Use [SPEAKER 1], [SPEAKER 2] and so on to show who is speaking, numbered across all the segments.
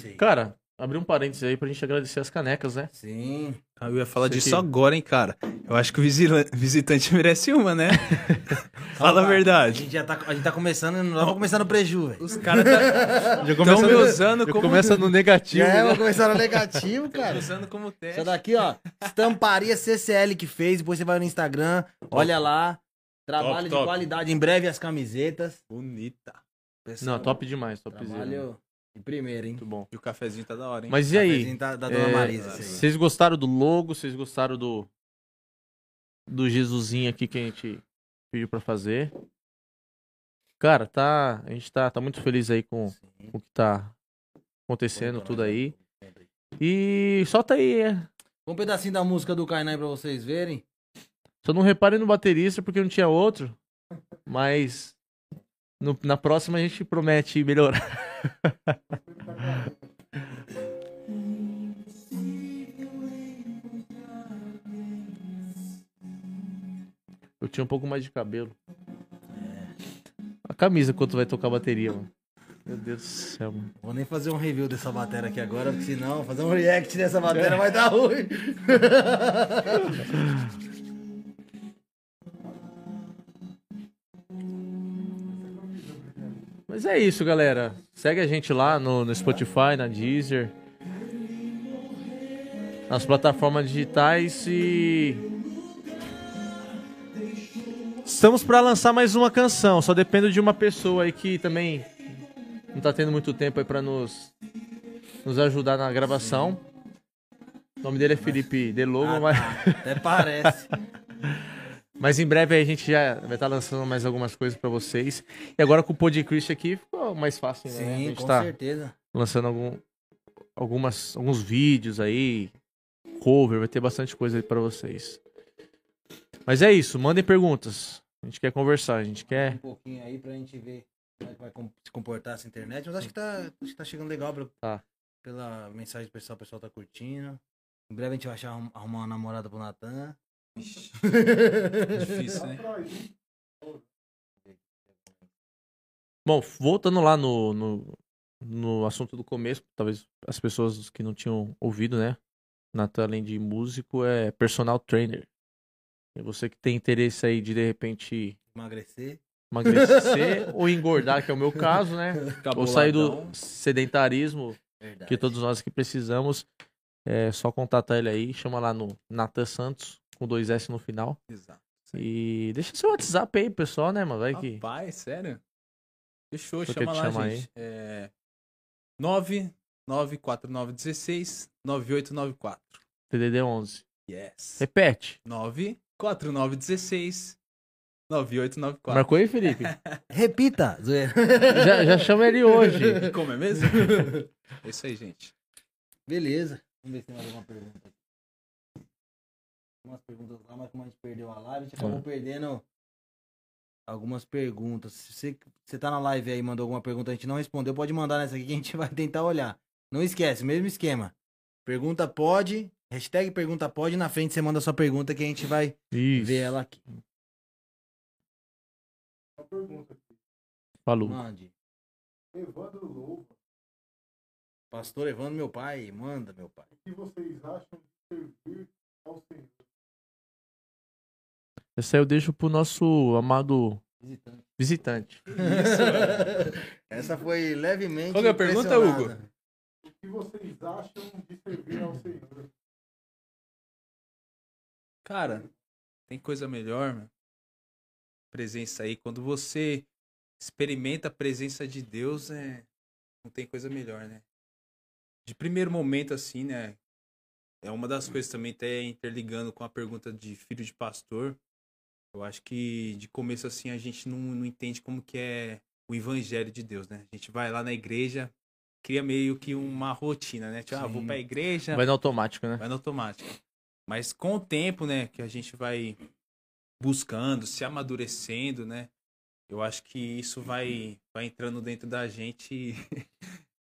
[SPEAKER 1] Sei.
[SPEAKER 2] Cara, abrir um parênteses aí pra gente agradecer as canecas, né?
[SPEAKER 1] Sim.
[SPEAKER 3] Ah, Eu ia falar
[SPEAKER 2] Isso
[SPEAKER 3] disso
[SPEAKER 2] aqui.
[SPEAKER 3] agora, hein, cara. Eu acho que o visitante merece uma, né? Fala a
[SPEAKER 1] A
[SPEAKER 3] verdade.
[SPEAKER 1] gente já tá, a gente tá começando, não vamos começar no preju, velho.
[SPEAKER 3] Os caras tá-
[SPEAKER 2] Já
[SPEAKER 3] estão me usando
[SPEAKER 2] já
[SPEAKER 3] como...
[SPEAKER 2] começa no negativo,
[SPEAKER 1] Já é,
[SPEAKER 2] né?
[SPEAKER 1] vamos começar no negativo, cara.
[SPEAKER 3] usando como teste.
[SPEAKER 1] Essa daqui, ó, estamparia CCL que fez, depois você vai no Instagram, olha lá. Trabalho
[SPEAKER 2] Top,
[SPEAKER 1] de
[SPEAKER 2] top.
[SPEAKER 1] qualidade, em breve as camisetas.
[SPEAKER 3] Bonita.
[SPEAKER 2] Não, top demais, top
[SPEAKER 1] Trabalho de primeira, hein?
[SPEAKER 2] Muito bom.
[SPEAKER 3] E o cafezinho tá da hora, hein?
[SPEAKER 2] Mas e aí?
[SPEAKER 1] Cafezinho Da, da dona
[SPEAKER 2] É,
[SPEAKER 1] Marisa, aí.
[SPEAKER 2] Vocês gostaram do logo? Vocês gostaram do do Jesusinho aqui que a gente pediu pra fazer? Cara, tá, a gente tá, tá muito feliz aí com,
[SPEAKER 1] Sim.
[SPEAKER 2] o que tá acontecendo, tudo aí.
[SPEAKER 1] Sempre.
[SPEAKER 2] E solta aí, é.
[SPEAKER 1] Um pedacinho da música do Kainan pra vocês verem.
[SPEAKER 2] Só não reparem no baterista porque não tinha outro. Mas no- na próxima a gente promete melhorar. Eu tinha um pouco mais de cabelo. A camisa quando vai tocar bateria, mano. Meu Deus do céu, mano.
[SPEAKER 1] Vou nem fazer um review dessa bateria aqui agora, porque senão fazer um react dessa bateria vai dar ruim.
[SPEAKER 2] Mas é isso, galera. Segue a gente lá no, no Spotify, na Deezer, nas plataformas digitais e estamos para lançar mais uma canção. Só dependo de uma pessoa aí que também não tá tendo muito tempo aí para nos nos ajudar na gravação. O nome dele é Felipe Delogo,
[SPEAKER 1] Ah,
[SPEAKER 2] mas
[SPEAKER 1] tá. Até parece.
[SPEAKER 2] Mas em breve a gente já vai estar lançando mais algumas coisas pra vocês. E agora com o Podcast aqui ficou mais fácil, né?
[SPEAKER 1] Sim,
[SPEAKER 2] gente
[SPEAKER 1] com
[SPEAKER 2] tá
[SPEAKER 1] certeza.
[SPEAKER 2] lançando algum, algumas, alguns vídeos aí, cover, vai ter bastante coisa aí pra vocês. Mas é isso, mandem perguntas. A gente quer conversar, a gente
[SPEAKER 1] Um
[SPEAKER 2] quer.
[SPEAKER 1] pouquinho aí pra gente ver como é que vai se comportar essa internet. Mas acho que tá, acho que tá chegando legal pelo-
[SPEAKER 2] Tá.
[SPEAKER 1] pela mensagem do pessoal, o pessoal tá curtindo. Em breve a gente vai achar, arrumar uma namorada pro Natan.
[SPEAKER 3] Difícil, né?
[SPEAKER 2] Bom, voltando lá no, no, no assunto do começo, talvez as pessoas que não tinham ouvido, né? Natan, além de músico, é personal trainer. E você que tem interesse aí de de repente
[SPEAKER 1] Emagrecer.
[SPEAKER 2] emagrecer ou engordar, que é o meu caso, né? Ou sair do sedentarismo
[SPEAKER 1] Verdade.
[SPEAKER 2] que todos nós que precisamos. É só contatar ele aí, chama lá no Natan Santos, com dois S no final.
[SPEAKER 3] Exato.
[SPEAKER 2] E deixa seu WhatsApp aí, pessoal, né, mano? Vai que.
[SPEAKER 3] Rapaz, sério? Fechou,
[SPEAKER 2] Só
[SPEAKER 3] chama lá, gente. É... 9994916 9894.
[SPEAKER 2] TDD 11.
[SPEAKER 3] Yes.
[SPEAKER 2] Repete.
[SPEAKER 3] 94916 9894.
[SPEAKER 2] Marcou aí, Felipe?
[SPEAKER 1] Repita!
[SPEAKER 2] já, já chama ele hoje.
[SPEAKER 3] Como é mesmo? é isso aí, gente.
[SPEAKER 1] Beleza. Vamos ver se tem mais alguma pergunta. aqui. Umas perguntas lá, mas como a gente perdeu a live, a gente acabou
[SPEAKER 2] Ah.
[SPEAKER 1] perdendo algumas perguntas. Se você, você tá na live aí e mandou alguma pergunta e a gente não respondeu, pode mandar nessa aqui que a gente vai tentar olhar. Não esquece, mesmo esquema. Pergunta pode, hashtag pergunta pode, na frente você manda sua pergunta que a gente vai
[SPEAKER 2] Isso.
[SPEAKER 1] ver ela aqui.
[SPEAKER 2] Falou.
[SPEAKER 1] Mande.
[SPEAKER 4] Evandro Louva,
[SPEAKER 1] Pastor Evandro, meu pai, manda, meu pai.
[SPEAKER 4] o que vocês acham de servir ao Senhor?
[SPEAKER 2] Essa aí eu deixo pro nosso amado
[SPEAKER 1] Visitante.
[SPEAKER 2] visitante.
[SPEAKER 1] Essa foi levemente.
[SPEAKER 3] Qual é a pergunta,
[SPEAKER 1] impressionada.
[SPEAKER 4] O que vocês acham de servir ao Senhor?
[SPEAKER 3] Cara, tem coisa melhor, meu. Presença aí. Quando você experimenta a presença de Deus, é... não tem coisa melhor, né? De primeiro momento, assim, né? É uma das coisas também, até interligando com a pergunta de filho de pastor. Eu acho que de começo, assim, a gente não, não entende como que é o evangelho de Deus, né? A gente vai lá na igreja, cria meio que uma rotina, né? Tipo, ah, vou pra igreja,
[SPEAKER 2] Vai no automático, né?
[SPEAKER 3] vai no automático. Mas com o tempo, né, que a gente vai buscando, se amadurecendo, né, eu acho que isso vai, vai entrando dentro da gente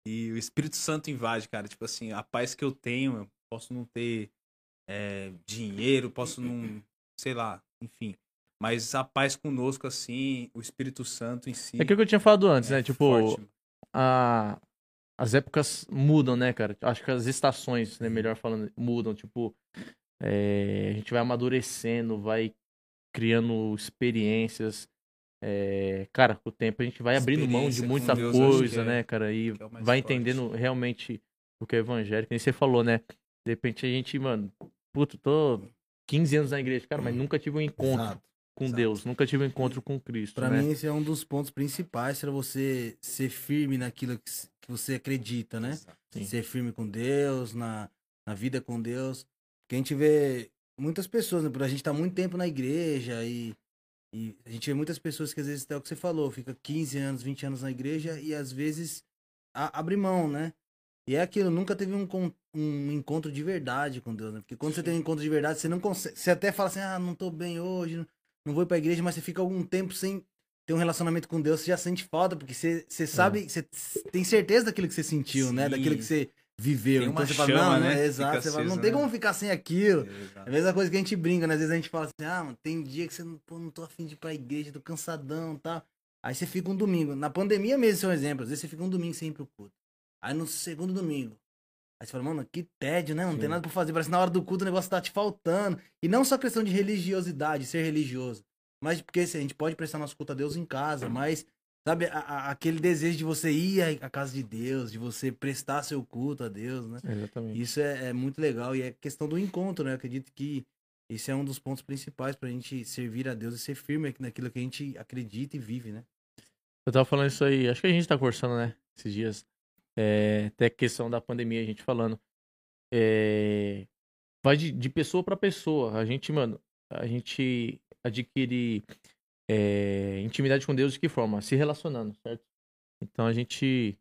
[SPEAKER 3] e, e o Espírito Santo invade, cara. Tipo assim, a paz que eu tenho, eu posso não ter é, dinheiro, posso não, sei lá, enfim. Mas a paz conosco, assim, o Espírito Santo em si.
[SPEAKER 2] É aquilo que eu tinha falado antes,
[SPEAKER 3] é
[SPEAKER 2] né? Tipo,
[SPEAKER 3] forte,
[SPEAKER 2] a... as épocas mudam, né, cara? Acho que as estações, né, melhor falando, mudam. Tipo, é, a gente vai amadurecendo, vai criando experiências. É, cara, com o tempo a gente vai abrindo mão de muita
[SPEAKER 3] Deus,
[SPEAKER 2] coisa,
[SPEAKER 3] é-
[SPEAKER 2] né, cara? E
[SPEAKER 3] é
[SPEAKER 2] vai
[SPEAKER 3] forte.
[SPEAKER 2] entendendo realmente o que é evangélico. Nem você falou, né? De repente a gente, mano, puto, tô 15 anos na igreja, cara, mas nunca tive um encontro
[SPEAKER 1] Exato.
[SPEAKER 2] Com
[SPEAKER 1] exato.
[SPEAKER 2] Deus, nunca tive um encontro com Cristo,
[SPEAKER 1] Pra
[SPEAKER 2] né?
[SPEAKER 1] mim, esse é um dos pontos principais para você ser firme naquilo que, que você acredita, né?
[SPEAKER 2] Sim.
[SPEAKER 1] Ser firme com Deus, na, na vida com Deus. Porque a gente vê muitas pessoas, né? Por a gente tá muito tempo na igreja e, e a gente vê muitas pessoas que às vezes, até o que você falou, fica 15 anos, 20 anos na igreja e às vezes a- abre mão, né? E é aquilo, nunca teve um, um encontro de verdade com Deus, né? Porque quando você tem um encontro de verdade, você não consegue. Você até fala assim, ah, não tô bem hoje, não- não vou ir pra igreja, mas você fica algum tempo sem ter um relacionamento com Deus, você já sente falta, porque você, você sabe, você tem certeza daquilo que você sentiu, né?
[SPEAKER 3] Sim.
[SPEAKER 1] Daquilo que você viveu.
[SPEAKER 3] Tem
[SPEAKER 1] então você fala,
[SPEAKER 3] chama,
[SPEAKER 1] não,
[SPEAKER 3] né,
[SPEAKER 1] não
[SPEAKER 3] que
[SPEAKER 1] é exato.
[SPEAKER 3] fica
[SPEAKER 1] Você fala, não
[SPEAKER 3] acesa,
[SPEAKER 1] tem
[SPEAKER 3] né?
[SPEAKER 1] como ficar sem aquilo. É a
[SPEAKER 3] Exato.
[SPEAKER 1] mesma coisa que a gente brinca, né? Às vezes a gente fala assim, ah, mano, tem dia que você não, pô, não tô afim de ir pra igreja, tô cansadão e tal. Aí você fica um domingo. Na pandemia mesmo, esse é um exemplo. Às vezes você fica um domingo sem ir pro culto. Aí no segundo domingo. Aí você fala, mano, que tédio, né? Não tem
[SPEAKER 2] Sim.
[SPEAKER 1] nada pra fazer. Parece que na hora do culto o negócio tá te faltando. E não só questão de religiosidade, ser religioso. Mas porque assim, a gente pode prestar nosso culto a Deus em casa, mas, sabe, a- a- aquele desejo de você ir à- à casa de Deus, de você prestar seu culto a Deus, né?
[SPEAKER 2] Exatamente.
[SPEAKER 1] Isso é, é muito legal e é questão do encontro, né? Eu acredito que esse é um dos pontos principais pra gente servir a Deus e ser firme naquilo que a gente acredita e vive, né?
[SPEAKER 2] Eu tava falando isso aí, acho que a gente tá conversando, né, esses dias. É, até a questão da pandemia, a gente falando. É, vai de, de pessoa pra pessoa. A gente, mano, a gente adquire é, intimidade com Deus de que forma? Se relacionando, certo? Então a gente.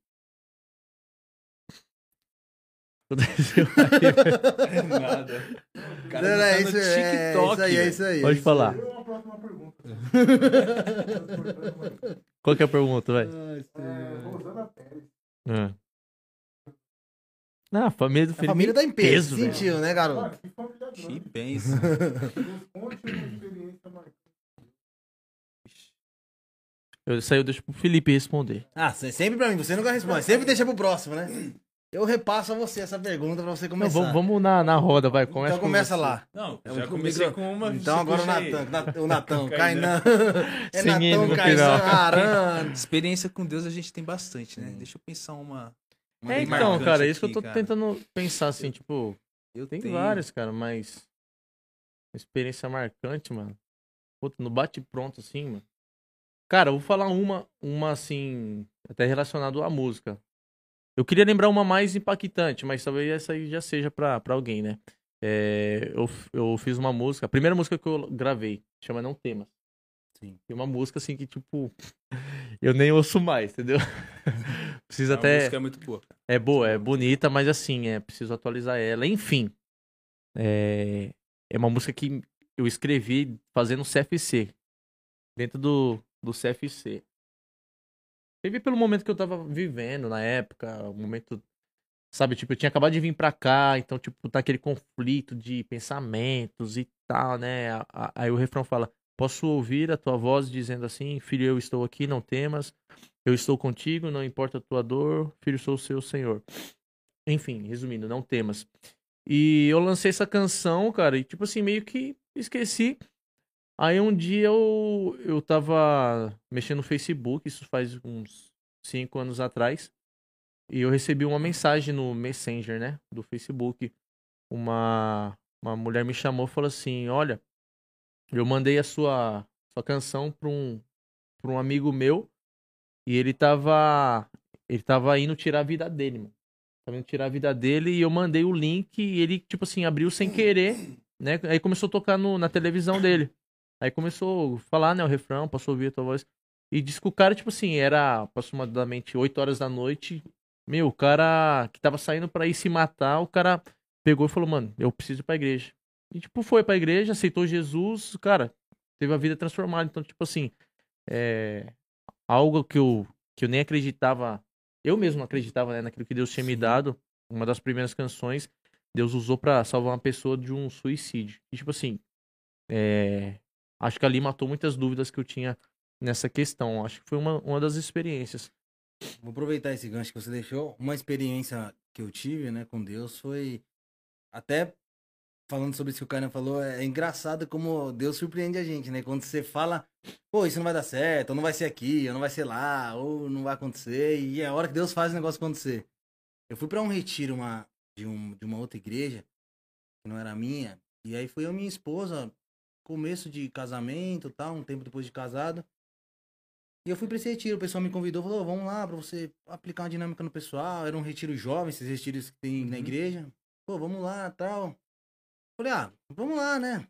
[SPEAKER 3] Nada. O cara
[SPEAKER 1] Não,
[SPEAKER 3] tá
[SPEAKER 1] é isso, é,
[SPEAKER 3] TikTok,
[SPEAKER 1] isso aí, é isso aí. é
[SPEAKER 2] Pode
[SPEAKER 1] isso
[SPEAKER 2] falar.
[SPEAKER 1] aí.
[SPEAKER 2] Qual que é a pergunta, vai?
[SPEAKER 1] Ai,
[SPEAKER 4] É,
[SPEAKER 1] Senhor.
[SPEAKER 4] Rosana Pérez.
[SPEAKER 2] Ah. Ah, a família do
[SPEAKER 1] A
[SPEAKER 2] Felipe.
[SPEAKER 1] família tá em peso,
[SPEAKER 2] peso, velho.
[SPEAKER 1] sentiu, né, garoto?
[SPEAKER 4] Cara, que marcante.
[SPEAKER 2] Eu, eu deixo pro Felipe responder.
[SPEAKER 1] Ah, se- sempre pra mim, você nunca responde. Sempre deixa pro próximo, né? Eu repasso a você essa pergunta pra você
[SPEAKER 2] Não,
[SPEAKER 1] começar.
[SPEAKER 2] vamos, vamos na, na roda, vai. Começa
[SPEAKER 1] então
[SPEAKER 2] com
[SPEAKER 1] começa
[SPEAKER 2] você.
[SPEAKER 1] lá.
[SPEAKER 3] Não,
[SPEAKER 1] É
[SPEAKER 3] já
[SPEAKER 1] um
[SPEAKER 3] comecei
[SPEAKER 1] micro-
[SPEAKER 3] com uma.
[SPEAKER 1] Então agora o. Natan, Nat- o Natão,
[SPEAKER 3] Kainan.
[SPEAKER 1] É
[SPEAKER 2] no
[SPEAKER 1] Kainan. Aran.
[SPEAKER 3] Experiência com Deus a gente tem bastante, né?
[SPEAKER 1] Sim.
[SPEAKER 3] Deixa eu pensar uma.
[SPEAKER 2] É, então, cara, isso que eu tô
[SPEAKER 3] cara.
[SPEAKER 2] tentando pensar, assim, tipo,
[SPEAKER 3] Eu
[SPEAKER 2] tem
[SPEAKER 3] tenho.
[SPEAKER 2] várias, cara, mas. Experiência marcante, mano. Puta, no bate-pronto, assim, mano. Cara, eu vou falar uma, uma, assim, até relacionado à música. Eu queria lembrar uma mais impactante, mas talvez essa aí já seja pra, pra alguém, né? É, eu, eu fiz uma música, a primeira música que eu gravei, chama Não Temas.
[SPEAKER 1] Sim.
[SPEAKER 2] E uma música, assim, que, tipo, eu nem ouço mais, entendeu? Precisa
[SPEAKER 3] A
[SPEAKER 2] até.
[SPEAKER 3] música é muito boa.
[SPEAKER 2] É boa, é bonita, mas assim, é preciso atualizar ela. Enfim, é, é uma música que eu escrevi fazendo CFC, dentro do, do CFC. Escrevi pelo momento que eu tava vivendo na época, o momento, sabe, tipo, eu tinha acabado de vir pra cá, então, tipo, tá aquele conflito de pensamentos e tal, né? Aí o refrão fala, posso ouvir a tua voz dizendo assim, filho, eu estou aqui, não temas, eu estou contigo, não importa a tua dor, filho, sou o seu Senhor. Enfim, resumindo, não temas. E eu lancei essa canção, cara, e tipo assim, meio que esqueci. Aí um dia eu, eu tava mexendo no Facebook, isso faz uns cinco anos atrás, e eu recebi uma mensagem no Messenger, né, do Facebook. Uma, uma mulher me chamou e falou assim, olha, eu mandei a sua, sua canção pra um, pra um amigo meu, e ele tava. Ele tava indo tirar a vida dele, mano. Tava indo tirar a vida dele e eu mandei o link e ele, tipo assim, abriu sem querer, né? Aí começou a tocar no, na televisão dele. Aí começou a falar, né, o refrão, passou a ouvir a tua voz. E disse que o cara, tipo assim, era aproximadamente 8 horas da noite. Meu, o cara que tava saindo pra ir se matar, o cara pegou e falou, mano, eu preciso ir pra igreja. E, tipo, foi pra igreja, aceitou Jesus, cara, teve a vida transformada. Então, tipo assim, é, algo que eu, que eu nem acreditava, eu mesmo acreditava né, naquilo que Deus tinha me dado. Uma das primeiras canções, Deus usou pra salvar uma pessoa de um suicídio. E tipo assim, é, acho que ali matou muitas dúvidas que eu tinha nessa questão. Acho que foi uma, uma das experiências.
[SPEAKER 1] Vou aproveitar esse gancho que você deixou. Uma experiência que eu tive, né, com Deus foi até falando sobre isso que o Kainan falou, é engraçado como Deus surpreende a gente, né? Quando você fala, pô, isso não vai dar certo, ou não vai ser aqui, ou não vai ser lá, ou não vai acontecer, e é a hora que Deus faz o negócio acontecer. Eu fui pra um retiro uma, de, um, de uma outra igreja, que não era minha, e aí foi eu e minha esposa, começo de casamento tal, um tempo depois de casado. E eu fui pra esse retiro, o pessoal me convidou, falou, vamos lá pra você aplicar uma dinâmica no pessoal. Era um retiro jovem, esses retiros que tem na
[SPEAKER 3] Uhum.
[SPEAKER 1] igreja. Pô, vamos lá, tal. Falei, ah, vamos lá, né?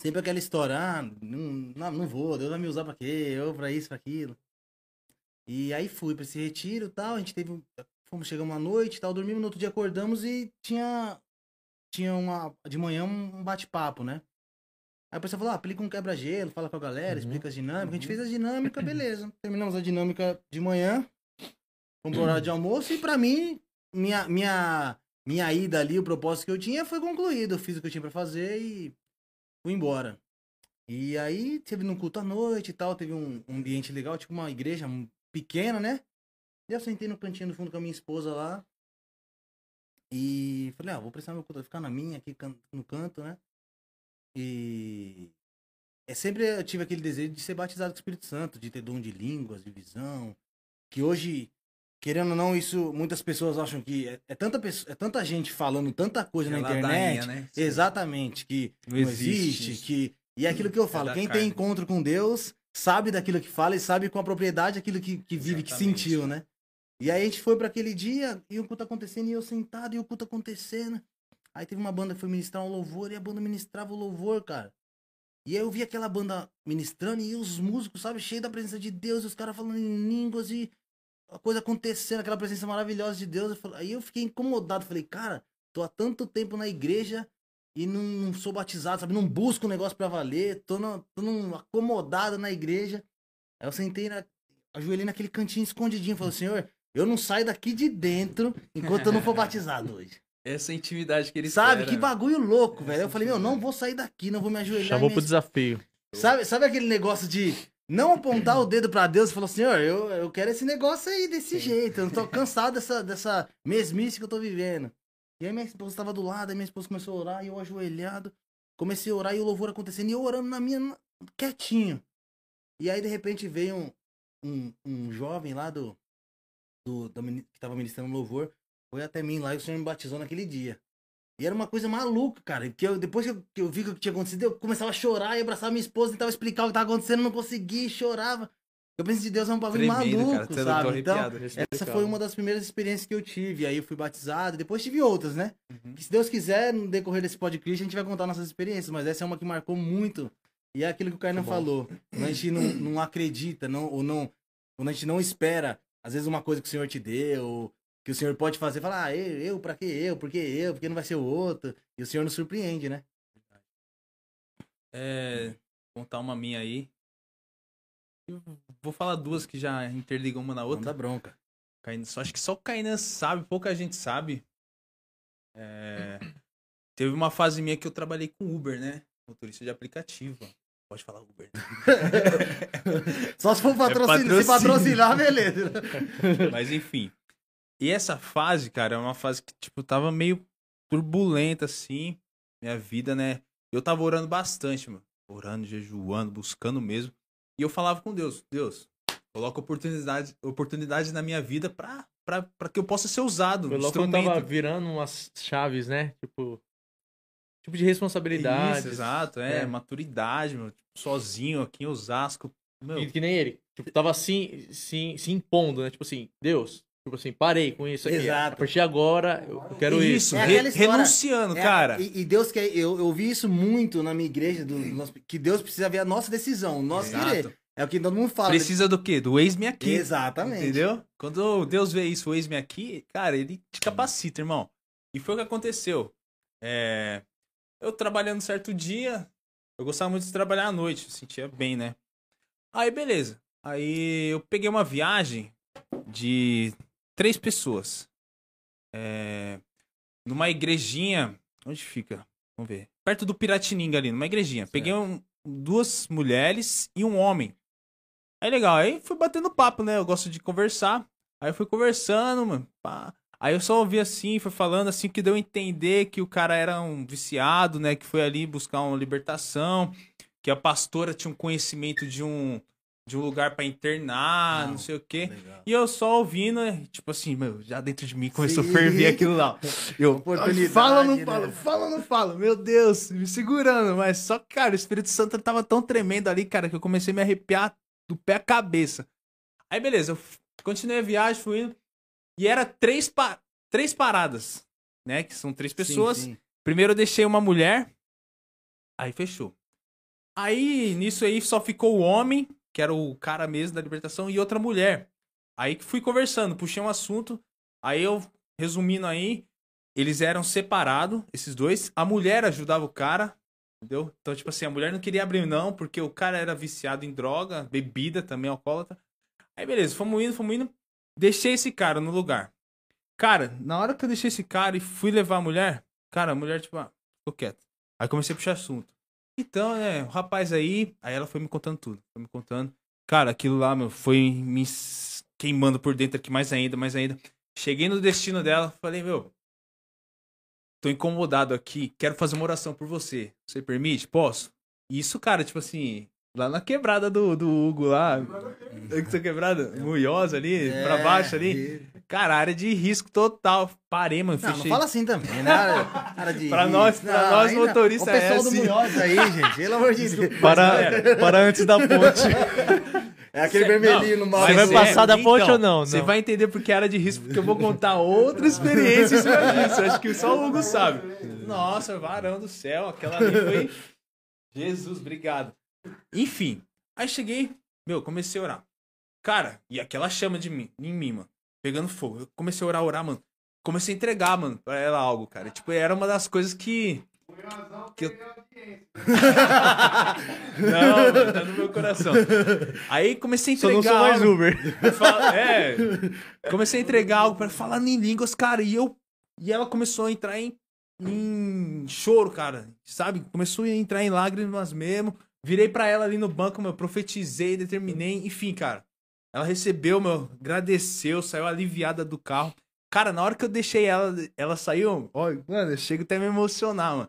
[SPEAKER 1] Sempre aquela história, ah, não, não, vou, Deus vai me usar pra quê? Eu pra isso, pra aquilo. E aí fui pra esse retiro e tal, a gente teve, fomos, chegamos à noite e tal, dormimos, no outro dia acordamos e tinha, tinha uma, de manhã um bate-papo, né? Aí a pessoa falou, ah, aplica um quebra-gelo, fala com a galera,
[SPEAKER 2] Uhum.
[SPEAKER 1] explica as dinâmicas. A gente
[SPEAKER 3] Uhum.
[SPEAKER 1] fez a dinâmica, beleza. Terminamos a dinâmica de manhã, fomos pro horário de almoço e pra mim, minha, minha, minha ida ali, o propósito que eu tinha foi concluído. Eu fiz o que eu tinha pra fazer e fui embora. E aí teve no culto à noite e tal, teve um, um ambiente legal, tipo uma igreja pequena, né? E eu sentei no cantinho do fundo com a minha esposa lá. E falei, ah, vou prestar meu culto, vou ficar na minha aqui no canto, né? E é sempre eu tive aquele desejo de ser batizado com o Espírito Santo, de ter dom de línguas, de visão. Que hoje, querendo ou não, isso muitas pessoas acham que é, é tanta, pessoa, é tanta gente falando tanta coisa na
[SPEAKER 3] É ladainha,
[SPEAKER 1] internet.
[SPEAKER 3] né?
[SPEAKER 1] Exatamente, que
[SPEAKER 3] Não
[SPEAKER 1] não
[SPEAKER 3] existe isso.
[SPEAKER 1] que e é aquilo que eu
[SPEAKER 3] É
[SPEAKER 1] falo, quem
[SPEAKER 3] carne.
[SPEAKER 1] tem encontro com Deus sabe daquilo que fala e sabe com a propriedade aquilo que, que vive, que
[SPEAKER 3] Exatamente.
[SPEAKER 1] sentiu, né? E aí a gente foi para aquele dia e o culto acontecendo e eu sentado e o culto acontecendo. Aí teve uma banda que foi ministrar um louvor e a banda ministrava o louvor, cara. E aí eu vi aquela banda ministrando e os músicos, sabe, cheio da presença de Deus, e os caras falando em línguas e a coisa acontecendo, aquela presença maravilhosa de Deus. Eu falei- aí eu fiquei incomodado, falei, cara, tô há tanto tempo na igreja e não, não sou batizado, sabe? Não busco um negócio pra valer, tô, no, tô num, acomodado na igreja. Aí eu sentei, na, ajoelhei naquele cantinho escondidinho, falei, Senhor, eu não saio daqui de dentro enquanto eu não for batizado hoje.
[SPEAKER 3] Essa intimidade que ele
[SPEAKER 1] Sabe?
[SPEAKER 3] espera.
[SPEAKER 1] Que bagulho louco, velho. Eu falei, meu, não vou sair daqui, não vou me ajoelhar.
[SPEAKER 2] Chamou
[SPEAKER 1] minha
[SPEAKER 2] pro desafio.
[SPEAKER 1] Sabe, sabe aquele negócio de não apontar o dedo pra Deus e falar, Senhor, eu, eu quero esse negócio aí desse jeito. Eu não tô cansado dessa, dessa mesmice que eu tô vivendo. E aí minha esposa tava do lado, aí minha esposa começou a orar, e eu ajoelhado. Comecei a orar e o louvor acontecendo, e eu orando na minha, quietinho. E aí, de repente, veio um, um, um jovem lá do, do, da que tava ministrando louvor, foi até mim lá e o Senhor me batizou naquele dia. E era uma coisa maluca, cara. Que eu, depois que eu, que eu vi o que tinha acontecido, eu começava a chorar e abraçava minha esposa, tentava explicar o que tava acontecendo, não conseguia, chorava. Eu pensei de Deus é um bagulho maluco,
[SPEAKER 3] cara. Tô
[SPEAKER 1] sabe? Então, essa foi uma das primeiras experiências que eu tive. Aí eu fui batizado, depois tive outras, né?
[SPEAKER 3] Uhum.
[SPEAKER 1] Que se Deus quiser, no decorrer desse podcast, a gente vai contar nossas experiências, mas essa é uma que marcou muito. E é aquilo que o Kainan
[SPEAKER 2] bom.
[SPEAKER 1] falou. Quando a gente não, não acredita, não, ou não. Quando a gente não espera, às vezes, uma coisa que o Senhor te deu, que o Senhor pode fazer, falar, ah, eu, eu, pra que eu? Por que eu? Por que não vai ser o outro? E o Senhor nos surpreende, né?
[SPEAKER 3] É, contar uma minha aí. Eu vou falar duas que já interligam uma na
[SPEAKER 1] Não
[SPEAKER 3] outra.
[SPEAKER 1] dá bronca.
[SPEAKER 3] Só, acho que só o Kainan sabe, pouca gente sabe. É, teve uma fase minha que eu trabalhei com Uber, né? Motorista de aplicativo. Pode falar Uber. né?
[SPEAKER 1] Só se for patrocinar, se
[SPEAKER 3] patrocínio.
[SPEAKER 1] patrocinar, beleza.
[SPEAKER 3] Mas enfim. E essa fase, cara, é uma fase que, tipo, tava meio turbulenta, assim. Minha vida, né? Eu tava orando bastante, mano. Orando, jejuando, buscando mesmo. E eu falava com Deus, Deus, coloca oportunidade, oportunidade na minha vida pra, pra, pra que eu possa ser usado.
[SPEAKER 2] Foi logo tava virando umas chaves, né? Tipo. Tipo de responsabilidade.
[SPEAKER 3] Isso, exato, é,
[SPEAKER 2] É.
[SPEAKER 3] maturidade, meu, tipo, sozinho aqui em Osasco. Meu,
[SPEAKER 2] Que, que nem ele. Tipo, tava assim, se, se impondo, né? Tipo assim, Deus. Tipo assim, parei com isso aqui.
[SPEAKER 1] Exato.
[SPEAKER 2] A partir de agora, eu quero isso.
[SPEAKER 3] isso,
[SPEAKER 1] É
[SPEAKER 3] re-
[SPEAKER 1] história-
[SPEAKER 3] renunciando,
[SPEAKER 1] É,
[SPEAKER 3] cara.
[SPEAKER 1] E, e Deus quer. Eu, eu vi isso muito na minha igreja, do, nosso- que Deus precisa ver a nossa decisão, o nosso
[SPEAKER 3] Exato.
[SPEAKER 1] querer. É o que todo mundo fala.
[SPEAKER 3] Precisa do quê? Do ex-me aqui.
[SPEAKER 1] Exatamente.
[SPEAKER 3] Entendeu? Quando Deus vê isso, o ex-me aqui, cara, ele te capacita, irmão. E foi o que aconteceu. É, Eu trabalhando certo dia, eu gostava muito de trabalhar à noite, eu sentia bem, né? Aí, beleza. Aí eu peguei uma viagem de três pessoas. É, Numa igrejinha. Onde fica? Vamos ver. Perto do Piratininga ali, numa igrejinha. Peguei um- duas mulheres e um homem. Aí legal, aí fui batendo papo, né? Eu gosto de conversar. Aí eu fui conversando, mano. pá. Aí eu só ouvi assim, foi falando assim, que deu a entender que o cara era um viciado, né? Que foi ali buscar uma libertação. Que a pastora tinha um conhecimento de um, de um lugar pra internar, não,
[SPEAKER 1] Não.
[SPEAKER 3] sei o quê.
[SPEAKER 1] Legal.
[SPEAKER 3] E eu só ouvindo, tipo assim, meu, já dentro de mim começou
[SPEAKER 1] Sim.
[SPEAKER 3] a ferver aquilo lá. Eu, fala ou não
[SPEAKER 1] né?
[SPEAKER 3] fala, fala ou não fala, meu Deus, me segurando. Mas só que, cara, o Espírito Santo tava tão tremendo ali, cara, que eu comecei a me arrepiar do pé à cabeça. Aí, beleza, eu continuei a viagem, fui indo. E era três, pa três paradas, né, que são três pessoas.
[SPEAKER 1] Sim, sim.
[SPEAKER 3] Primeiro eu deixei uma mulher, aí fechou. Aí, nisso aí, só ficou o homem, que era o cara mesmo da libertação, e outra mulher. Aí que fui conversando, puxei um assunto, aí eu, resumindo aí, eles eram separados, esses dois. A mulher ajudava o cara, entendeu? Então, tipo assim, a mulher não queria abrir não, porque o cara era viciado em droga, bebida também, alcoólatra. Aí, beleza, fomos indo, fomos indo. Deixei esse cara no lugar. Cara, na hora que eu deixei esse cara e fui levar a mulher, cara, a mulher, tipo, ah, ficou quieta. Aí comecei a puxar assunto. Então, né, o rapaz aí, aí ela foi me contando tudo, foi me contando. Cara, aquilo lá, meu, foi me queimando por dentro aqui mais ainda, mais ainda. Cheguei no destino dela, falei, meu, tô incomodado aqui, quero fazer uma oração por você. Você permite? Posso? Isso, cara, tipo assim, lá na quebrada do, do Hugo lá. É que sua quebrada? Munhosa ali,
[SPEAKER 1] É,
[SPEAKER 3] pra baixo ali. Cara, área de risco total. Parei, mano,
[SPEAKER 1] Não, não
[SPEAKER 3] fechei.
[SPEAKER 1] fala assim também, né? Área- área de
[SPEAKER 3] Pra
[SPEAKER 1] risco.
[SPEAKER 3] nós- pra nós
[SPEAKER 1] ainda-
[SPEAKER 3] motoristas
[SPEAKER 1] O pessoal
[SPEAKER 3] é
[SPEAKER 1] do
[SPEAKER 3] assim.
[SPEAKER 1] Munhoz aí, gente, pelo amor de Deus.
[SPEAKER 2] Para, para antes da ponte.
[SPEAKER 1] É aquele
[SPEAKER 3] Cê-
[SPEAKER 1] vermelhinho
[SPEAKER 3] não,
[SPEAKER 1] no
[SPEAKER 3] mas
[SPEAKER 1] mouse.
[SPEAKER 2] vai
[SPEAKER 3] é,
[SPEAKER 2] passar da ponte ou não?
[SPEAKER 3] Você
[SPEAKER 2] Não.
[SPEAKER 3] vai entender porque é área de risco, porque eu vou contar outra experiência em cima disso. Acho que só o Hugo sabe. Nossa, varão do céu, aquela ali foi. Jesus, obrigado. Enfim, aí cheguei, meu, comecei a orar. Cara, e aquela chama de mim, em mim, mano, pegando fogo. Eu comecei a orar, orar, mano. Comecei a entregar, mano, pra ela algo, cara. Tipo, era uma das coisas que. que eu... Não, mano, tá no meu coração. Aí comecei a
[SPEAKER 2] Só
[SPEAKER 3] entregar.
[SPEAKER 2] não sou mais. Uber.
[SPEAKER 3] Fala- É. Comecei a entregar algo pra falar em línguas, cara, e eu. E ela começou a entrar em, em choro, cara. Sabe? Começou a entrar em lágrimas mesmo. Virei pra ela ali no banco, meu, profetizei, determinei, enfim, cara. Ela recebeu, meu, agradeceu, saiu aliviada do carro. Cara, na hora que eu deixei ela, ela saiu. Ó, mano, eu chego até a me emocionar, mano.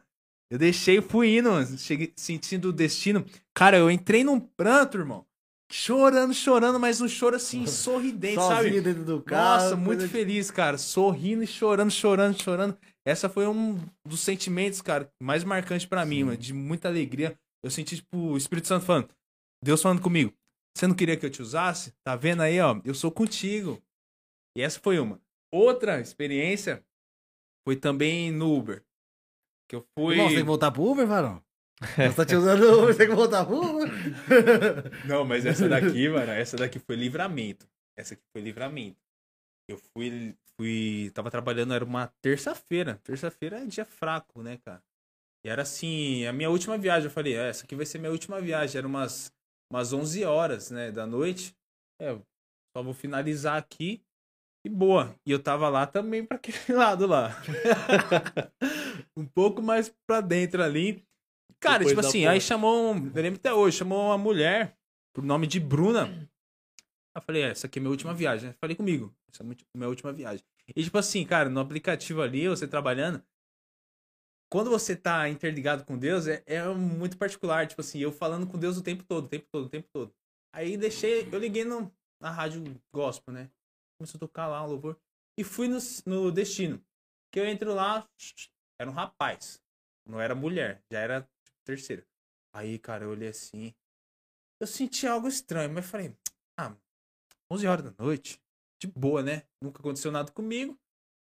[SPEAKER 3] Eu deixei e fui indo, mano. Cheguei sentindo o destino. Cara, eu entrei num pranto, irmão. Chorando, chorando, mas um choro assim, sorridente, sabe?
[SPEAKER 1] Sozinho dentro do carro.
[SPEAKER 3] Nossa, muito
[SPEAKER 1] coisa
[SPEAKER 3] feliz, cara. Sorrindo e chorando, chorando, chorando. Essa foi um dos sentimentos, cara, mais marcantes pra mim, mano. De muita alegria. Eu senti, tipo, o Espírito Santo falando. Deus falando comigo. Você não queria que eu te usasse? Tá vendo aí, ó? Eu sou contigo. E essa foi uma. Outra experiência foi também no Uber. Que eu fui.
[SPEAKER 1] Você tem que voltar pro Uber, Varão? Você tá te usando o Uber, você tem que voltar pro Uber?
[SPEAKER 3] Não, mas essa daqui, mano, essa daqui foi livramento. Essa aqui foi livramento. Eu fui, fui, tava trabalhando, era uma terça-feira. Terça-feira é dia fraco, né, cara? E era assim, a minha última viagem, eu falei, "É, essa aqui vai ser minha última viagem. Era umas, umas 11 horas, né, da noite. É, eu só vou finalizar aqui e boa. E eu tava lá também pra aquele lado lá. um pouco mais pra dentro ali. Cara,
[SPEAKER 2] Depois
[SPEAKER 3] tipo assim, aí chamou, um- eu lembro até hoje, chamou uma mulher por nome de Bruna. Eu falei, é, essa aqui é minha última viagem. né? Falei comigo, essa é a minha última viagem. E tipo assim, cara, no aplicativo ali, você trabalhando, quando você tá interligado com Deus, é, é muito particular. Tipo assim, eu falando com Deus o tempo todo, o tempo todo, o tempo todo. Aí deixei, eu liguei no, na rádio gospel, né? Começou a tocar lá um louvor. E fui no, no destino. Que eu entro lá, era um rapaz. Não era mulher, já era tipo, terceira. Aí, cara, eu olhei assim. Eu senti algo estranho, mas falei, ah, 11 horas da noite, de boa, né? Nunca aconteceu nada comigo.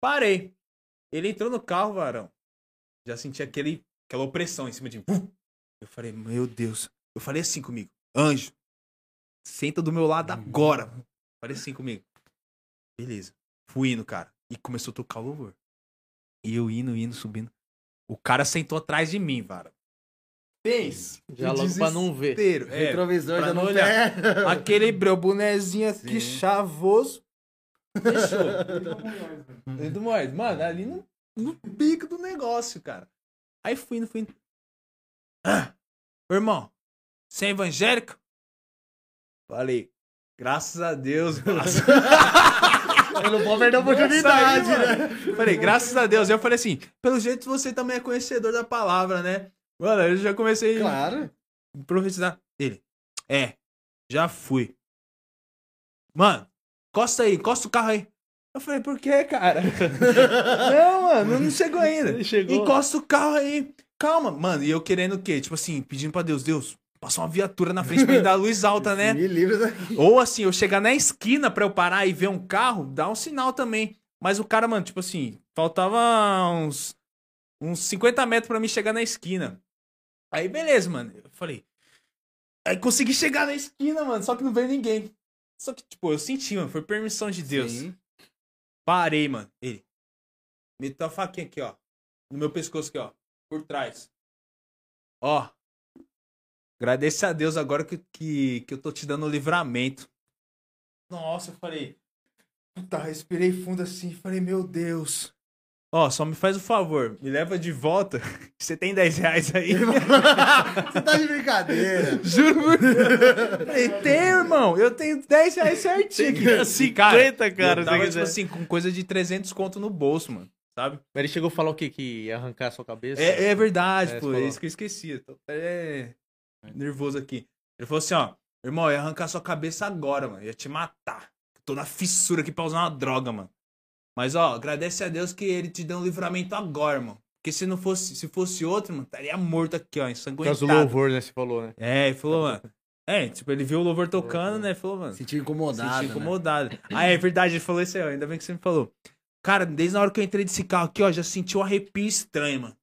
[SPEAKER 3] Parei. Ele entrou no carro, varão. Já senti aquele, aquela opressão em cima de mim. Eu falei, meu Deus. Eu falei assim comigo, anjo, senta do meu lado agora. Falei assim comigo. Beleza. Fui indo, cara. E começou a tocar o louvor. E eu indo, indo, subindo. O cara sentou atrás de mim, vara. Fez.
[SPEAKER 2] Já logo pra não ver.
[SPEAKER 3] É,
[SPEAKER 1] Retrovisor já
[SPEAKER 3] não
[SPEAKER 1] não
[SPEAKER 3] olhar. Aquele breu bonezinho aqui
[SPEAKER 1] Sim.
[SPEAKER 3] chavoso. Fechou. Dentro do Moed. Mano, ali no, no pico do negócio, cara. Aí fui indo, fui indo. Ah, irmão, você é evangélico? Falei, graças a Deus.
[SPEAKER 1] Eu não pode perder a oportunidade, né?
[SPEAKER 3] Falei, graças a Deus. Eu falei assim, pelo jeito você também é conhecedor da palavra, né? Mano, eu já comecei
[SPEAKER 1] Claro.
[SPEAKER 3] a profetizar. Ele, é, já fui. Mano, encosta aí, encosta o carro aí. Eu falei, por que, cara? não, mano, não chegou ainda.
[SPEAKER 2] Chegou.
[SPEAKER 3] Encosta o carro aí. Calma, mano. E eu querendo o quê? Tipo assim, pedindo pra Deus, Deus, passa uma viatura na frente pra me dar luz alta, né?
[SPEAKER 1] Me livra daqui.
[SPEAKER 3] Ou assim, eu chegar na esquina pra eu parar e ver um carro, dá um sinal também. Mas o cara, mano, tipo assim, faltava uns, uns 50 metros pra mim chegar na esquina. Aí, beleza, mano. Eu falei. Aí consegui chegar na esquina, mano, só que não veio ninguém. Só que, tipo, eu senti, mano, foi permissão de Deus.
[SPEAKER 1] Sim.
[SPEAKER 3] Parei, mano. Ele. Meteu a faquinha aqui, ó. No meu pescoço aqui, ó. Por trás. Ó. Agradeça a Deus agora que, que, que eu tô te dando o livramento. Nossa, eu falei. Puta, respirei fundo assim. Falei, meu Deus. Ó, só me faz o favor. Me leva de volta. Você tem 10 reais aí?
[SPEAKER 1] Você tá de brincadeira.
[SPEAKER 3] Juro por. Falei, tem, irmão. Eu tenho 10 reais certinho. Assim, cara.
[SPEAKER 2] 50, cara,
[SPEAKER 3] eu tava, tipo assim, com coisa de 300 conto no bolso, mano. Sabe?
[SPEAKER 2] Mas ele chegou a falar o quê? Que ia arrancar a sua cabeça?
[SPEAKER 3] É, é verdade,
[SPEAKER 2] É,
[SPEAKER 3] pô. É isso que eu esqueci. Eu tô até nervoso aqui. Ele falou assim, ó. Irmão, eu ia arrancar sua cabeça agora, mano. Ia te matar. Tô na fissura aqui pra usar uma droga, mano. Mas, ó, agradece a Deus que ele te deu um livramento agora, mano. Porque se não fosse, se fosse outro, mano, estaria morto aqui, ó,
[SPEAKER 2] Por causa
[SPEAKER 3] ensanguentado.
[SPEAKER 2] do louvor, né? Você falou, né?
[SPEAKER 3] É, ele falou, mano. É, tipo, ele viu o louvor tocando, né? Falou, mano.
[SPEAKER 1] Sentiu incomodado.
[SPEAKER 3] Senti
[SPEAKER 1] né?
[SPEAKER 3] incomodado. Ah, é verdade, ele falou isso aí, ó. Ainda bem que você me falou. Cara, desde a hora que eu entrei desse carro aqui, ó, já senti um arrepio estranho, mano.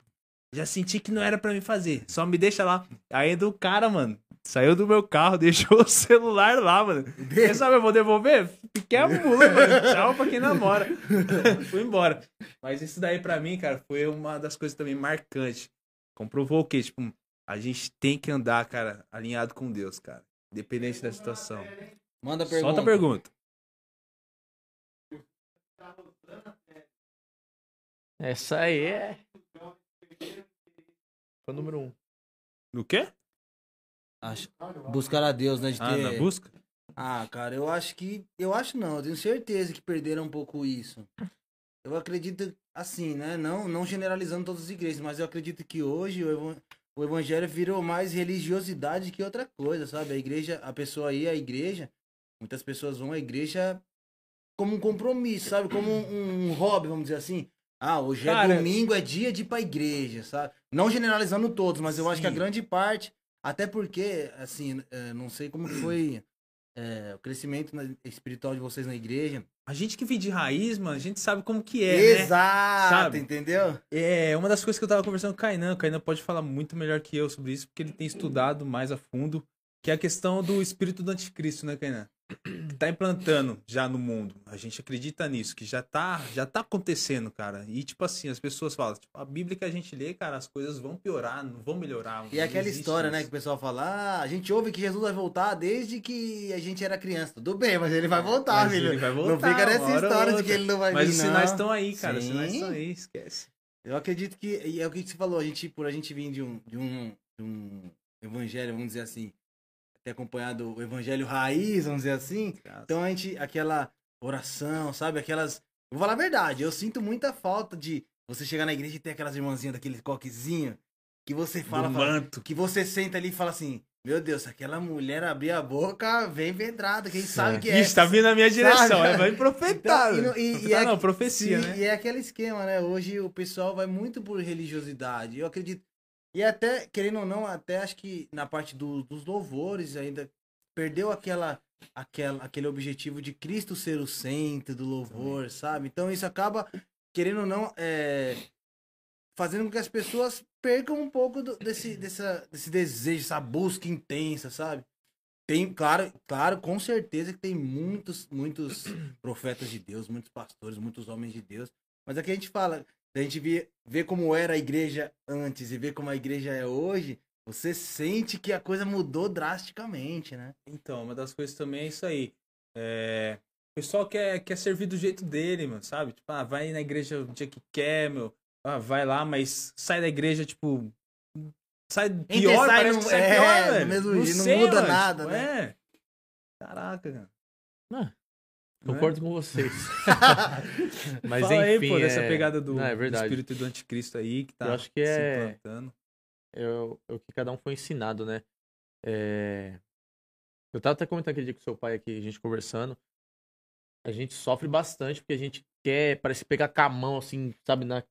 [SPEAKER 3] Já senti que não era pra me fazer. Só me deixa lá. Aí do cara, mano, saiu do meu carro, deixou o celular lá, mano. Quer saber, eu vou devolver? Fiquei a mula, mano. Tchau pra quem namora. Fui embora. Mas isso daí pra mim, cara, foi uma das coisas também marcantes. Comprovou o quê? Tipo, a gente tem que andar, cara, alinhado com Deus, cara. Independente da situação.
[SPEAKER 1] Manda a pergunta.
[SPEAKER 3] Solta a pergunta.
[SPEAKER 2] Essa aí é. Foi o número um.
[SPEAKER 3] No quê?
[SPEAKER 1] Acho- Buscar a Deus, né? De
[SPEAKER 3] Ah,
[SPEAKER 1] ter...
[SPEAKER 3] na busca?
[SPEAKER 1] Ah, cara, eu acho que. Eu acho não, eu tenho certeza que perderam um pouco isso. Eu acredito, assim, né? Não, não generalizando todas as igrejas, mas eu acredito que hoje o, evan- o evangelho virou mais religiosidade que outra coisa, sabe? A igreja, a pessoa ia à igreja, muitas pessoas vão à igreja como um compromisso, sabe? Como um, um hobby, vamos dizer assim. Ah, hoje
[SPEAKER 3] Cara-
[SPEAKER 1] é domingo, é dia de ir pra igreja, sabe? Não generalizando todos, mas eu acho que a
[SPEAKER 3] Sim.
[SPEAKER 1] grande parte, até porque, assim, eh, não sei como foi eh, o crescimento espiritual de vocês na igreja.
[SPEAKER 3] A gente que vem de raiz, mano, a gente sabe como que é, né?
[SPEAKER 1] Exato,
[SPEAKER 3] Sabe?
[SPEAKER 1] entendeu?
[SPEAKER 3] É, uma das coisas que eu tava conversando com o Kainan, o Kainan pode falar muito melhor que eu sobre isso, porque ele tem estudado mais a fundo, que é a questão do espírito do anticristo, né, Kainan? Que tá implantando já no mundo. A gente acredita nisso, que já tá, já tá acontecendo, cara. E, tipo assim, as pessoas falam, tipo, a Bíblia que a gente lê, cara, as coisas vão piorar, não vão melhorar.
[SPEAKER 1] E é
[SPEAKER 3] não
[SPEAKER 1] aquela história, né, que
[SPEAKER 3] isso.
[SPEAKER 1] o pessoal fala, ah, a gente ouve que Jesus vai voltar desde que a gente era criança. Tudo bem, mas ele vai voltar,
[SPEAKER 3] Mas
[SPEAKER 1] filho.
[SPEAKER 3] ele vai
[SPEAKER 1] não
[SPEAKER 3] voltar,
[SPEAKER 1] fica nessa história de que ele não vai
[SPEAKER 3] Mas
[SPEAKER 1] vir,
[SPEAKER 3] os
[SPEAKER 1] não.
[SPEAKER 3] sinais estão aí, cara. Os sinais
[SPEAKER 1] Sim.
[SPEAKER 3] estão aí, esquece.
[SPEAKER 1] Eu acredito que, e é o que você falou, a gente, por a gente vir de um, de um, de um evangelho, vamos dizer assim, ter acompanhado o evangelho raiz, vamos dizer assim, então a gente, aquela oração, sabe, aquelas, vou falar a verdade, eu sinto muita falta de você chegar na igreja e ter aquelas irmãzinhas daquele coquezinho, que você fala, fala que você senta ali e fala assim, meu Deus, aquela mulher abrir a boca, vem pedrada, quem sabe que é.
[SPEAKER 3] Ixi, tá vindo na minha direção.
[SPEAKER 1] Sabe?
[SPEAKER 3] É, vai profetar.
[SPEAKER 1] Então, e e- e é-
[SPEAKER 3] não, profecia,
[SPEAKER 1] Sim,
[SPEAKER 3] né?
[SPEAKER 1] E é aquele esquema, né? Hoje o pessoal vai muito por religiosidade. Eu acredito. E até, querendo ou não, até acho que na parte do- dos louvores ainda perdeu aquela, aquela, aquele objetivo de Cristo ser o centro do louvor, sabe? Então isso acaba, querendo ou não, é, fazendo com que as pessoas percam um pouco do- desse, dessa, desse desejo, essa busca intensa, sabe? Tem, claro, claro, com certeza que tem muitos, muitos profetas de Deus, muitos pastores, muitos homens de Deus. Mas aqui a gente fala, a gente vê, vê como era a igreja antes e vê como a igreja é hoje, você sente que a coisa mudou drasticamente, né?
[SPEAKER 3] Então, uma das coisas também é isso aí. É... O pessoal quer, quer servir do jeito dele, mano, sabe? Tipo, ah, vai na igreja o dia que quer, meu. Ah, vai lá, mas sai da igreja, tipo. Sai pior,
[SPEAKER 1] sai
[SPEAKER 3] parece
[SPEAKER 1] no-
[SPEAKER 3] que sai
[SPEAKER 1] é,
[SPEAKER 3] pior,
[SPEAKER 1] do
[SPEAKER 3] velho.
[SPEAKER 1] mesmo não
[SPEAKER 3] sei,
[SPEAKER 1] muda
[SPEAKER 3] mano,
[SPEAKER 1] nada,
[SPEAKER 3] tipo,
[SPEAKER 1] né?
[SPEAKER 3] É. Caraca, cara.
[SPEAKER 2] Ah,
[SPEAKER 3] Não é?
[SPEAKER 2] Concordo com vocês. Mas
[SPEAKER 3] Fala
[SPEAKER 2] enfim,
[SPEAKER 3] aí, pô, dessa
[SPEAKER 2] é-
[SPEAKER 3] pegada do,
[SPEAKER 2] Não, é
[SPEAKER 3] do espírito do anticristo aí que tá
[SPEAKER 2] Eu acho que
[SPEAKER 3] se
[SPEAKER 2] é-
[SPEAKER 3] implantando.
[SPEAKER 2] é o, é o que cada um foi ensinado, né? É, Eu tava até comentando aquele dia com seu pai aqui, a gente conversando. A gente sofre bastante porque a gente quer, parece pegar com a mão, assim, sabe? Na...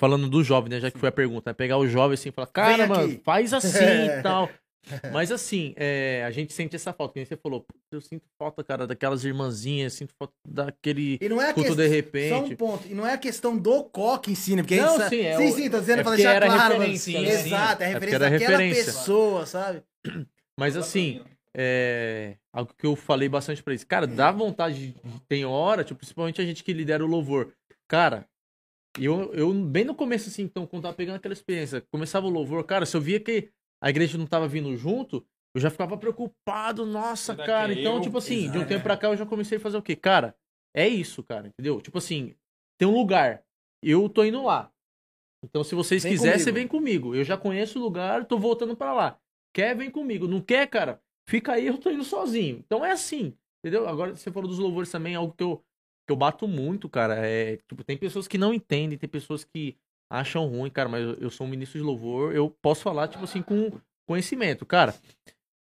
[SPEAKER 2] Falando do jovem, né? Já que foi a pergunta, né? Pegar o jovem assim e falar, cara,
[SPEAKER 1] aqui."
[SPEAKER 2] mano, faz assim
[SPEAKER 1] É.
[SPEAKER 2] e tal. Mas assim, é, a gente sente essa falta, que você falou. "Putz, Eu sinto falta, cara, daquelas irmãzinhas, sinto falta daquele
[SPEAKER 1] E não é
[SPEAKER 2] culto
[SPEAKER 1] questão.
[SPEAKER 2] de
[SPEAKER 1] Só um
[SPEAKER 2] repente.
[SPEAKER 1] ponto. E não é a questão do coque em si, né? Porque a
[SPEAKER 2] Não,
[SPEAKER 1] gente
[SPEAKER 2] sim, é
[SPEAKER 1] sim,
[SPEAKER 2] o-
[SPEAKER 1] sim, tô dizendo
[SPEAKER 2] é
[SPEAKER 1] pra deixar
[SPEAKER 2] era
[SPEAKER 1] claro.
[SPEAKER 2] referência,
[SPEAKER 1] mano.
[SPEAKER 3] né?
[SPEAKER 1] Exato, é a
[SPEAKER 2] É
[SPEAKER 1] referência
[SPEAKER 2] era
[SPEAKER 1] daquela
[SPEAKER 2] referência.
[SPEAKER 1] pessoa, sabe?
[SPEAKER 2] Mas assim, é, algo que eu falei bastante pra eles. Cara, dá vontade, de- tem hora, tipo, principalmente a gente que lidera o louvor. Cara, eu, eu bem no começo, assim, então, quando tava pegando aquela experiência, começava o louvor, cara, se eu via que a igreja não tava vindo junto, eu já ficava preocupado, nossa,
[SPEAKER 3] Será
[SPEAKER 2] cara.
[SPEAKER 3] é
[SPEAKER 2] Então,
[SPEAKER 3] eu?
[SPEAKER 2] tipo assim, de um
[SPEAKER 1] Exato.
[SPEAKER 2] tempo pra cá eu já comecei a fazer o quê? Cara, é isso, cara, entendeu? Tipo assim, tem um lugar, eu tô indo lá. Então, se vocês
[SPEAKER 1] Vem
[SPEAKER 2] quiserem,
[SPEAKER 1] comigo.
[SPEAKER 2] você vem comigo. Eu já conheço o lugar, tô voltando pra lá. Quer, vem comigo. Não quer, cara? Fica aí, eu tô indo sozinho. Então é assim, entendeu? Agora você falou dos louvores também, algo que eu, que eu bato muito, cara. É, tipo, tem pessoas que não entendem, tem pessoas que acham ruim, cara, mas eu, sou um ministro de louvor, eu posso falar, tipo assim, com conhecimento. Cara,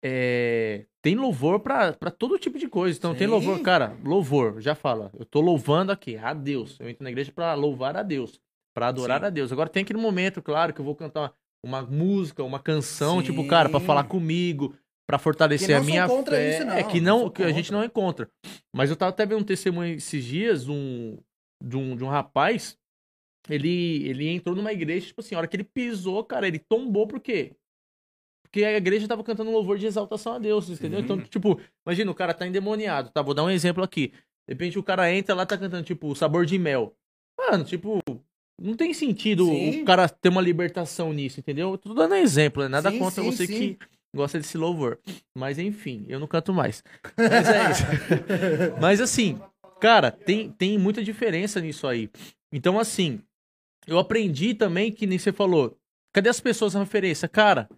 [SPEAKER 2] é, tem louvor pra, pra todo tipo de coisa. Então tem
[SPEAKER 1] Sim.
[SPEAKER 2] louvor, cara, louvor, já fala. Eu tô louvando aqui, a Deus. Eu entro na igreja pra louvar a Deus, pra adorar
[SPEAKER 3] Sim.
[SPEAKER 2] a Deus. Agora tem aquele momento, claro, que eu vou cantar uma, uma música, uma canção,
[SPEAKER 1] Sim.
[SPEAKER 2] tipo, cara, pra falar comigo, pra fortalecer a minha fé.
[SPEAKER 1] isso, não.
[SPEAKER 2] É que
[SPEAKER 1] Não
[SPEAKER 2] não, que a gente não é contra. Mas eu tava até vendo um testemunho esses dias um, de, um, de um rapaz. Ele, ele entrou numa igreja, tipo assim, a hora que ele pisou, cara, ele tombou por quê? Porque a igreja tava cantando um louvor de exaltação a Deus, entendeu?
[SPEAKER 1] Sim.
[SPEAKER 2] Então, tipo, imagina, o cara tá endemoniado, tá? Vou dar um exemplo aqui. De repente o cara entra lá, tá cantando, tipo, sabor de mel. Mano, tipo, não tem sentido
[SPEAKER 1] Sim.
[SPEAKER 2] o cara ter uma libertação nisso, entendeu? Eu tô dando exemplo, né? Nada
[SPEAKER 1] Sim,
[SPEAKER 2] contra
[SPEAKER 1] sim,
[SPEAKER 2] você que gosta desse louvor. Mas enfim, eu não canto mais. Mas é isso. Mas assim, cara, tem, tem muita diferença nisso aí. Então, assim, eu aprendi também que nem você falou. Cadê as pessoas na referência? Cara,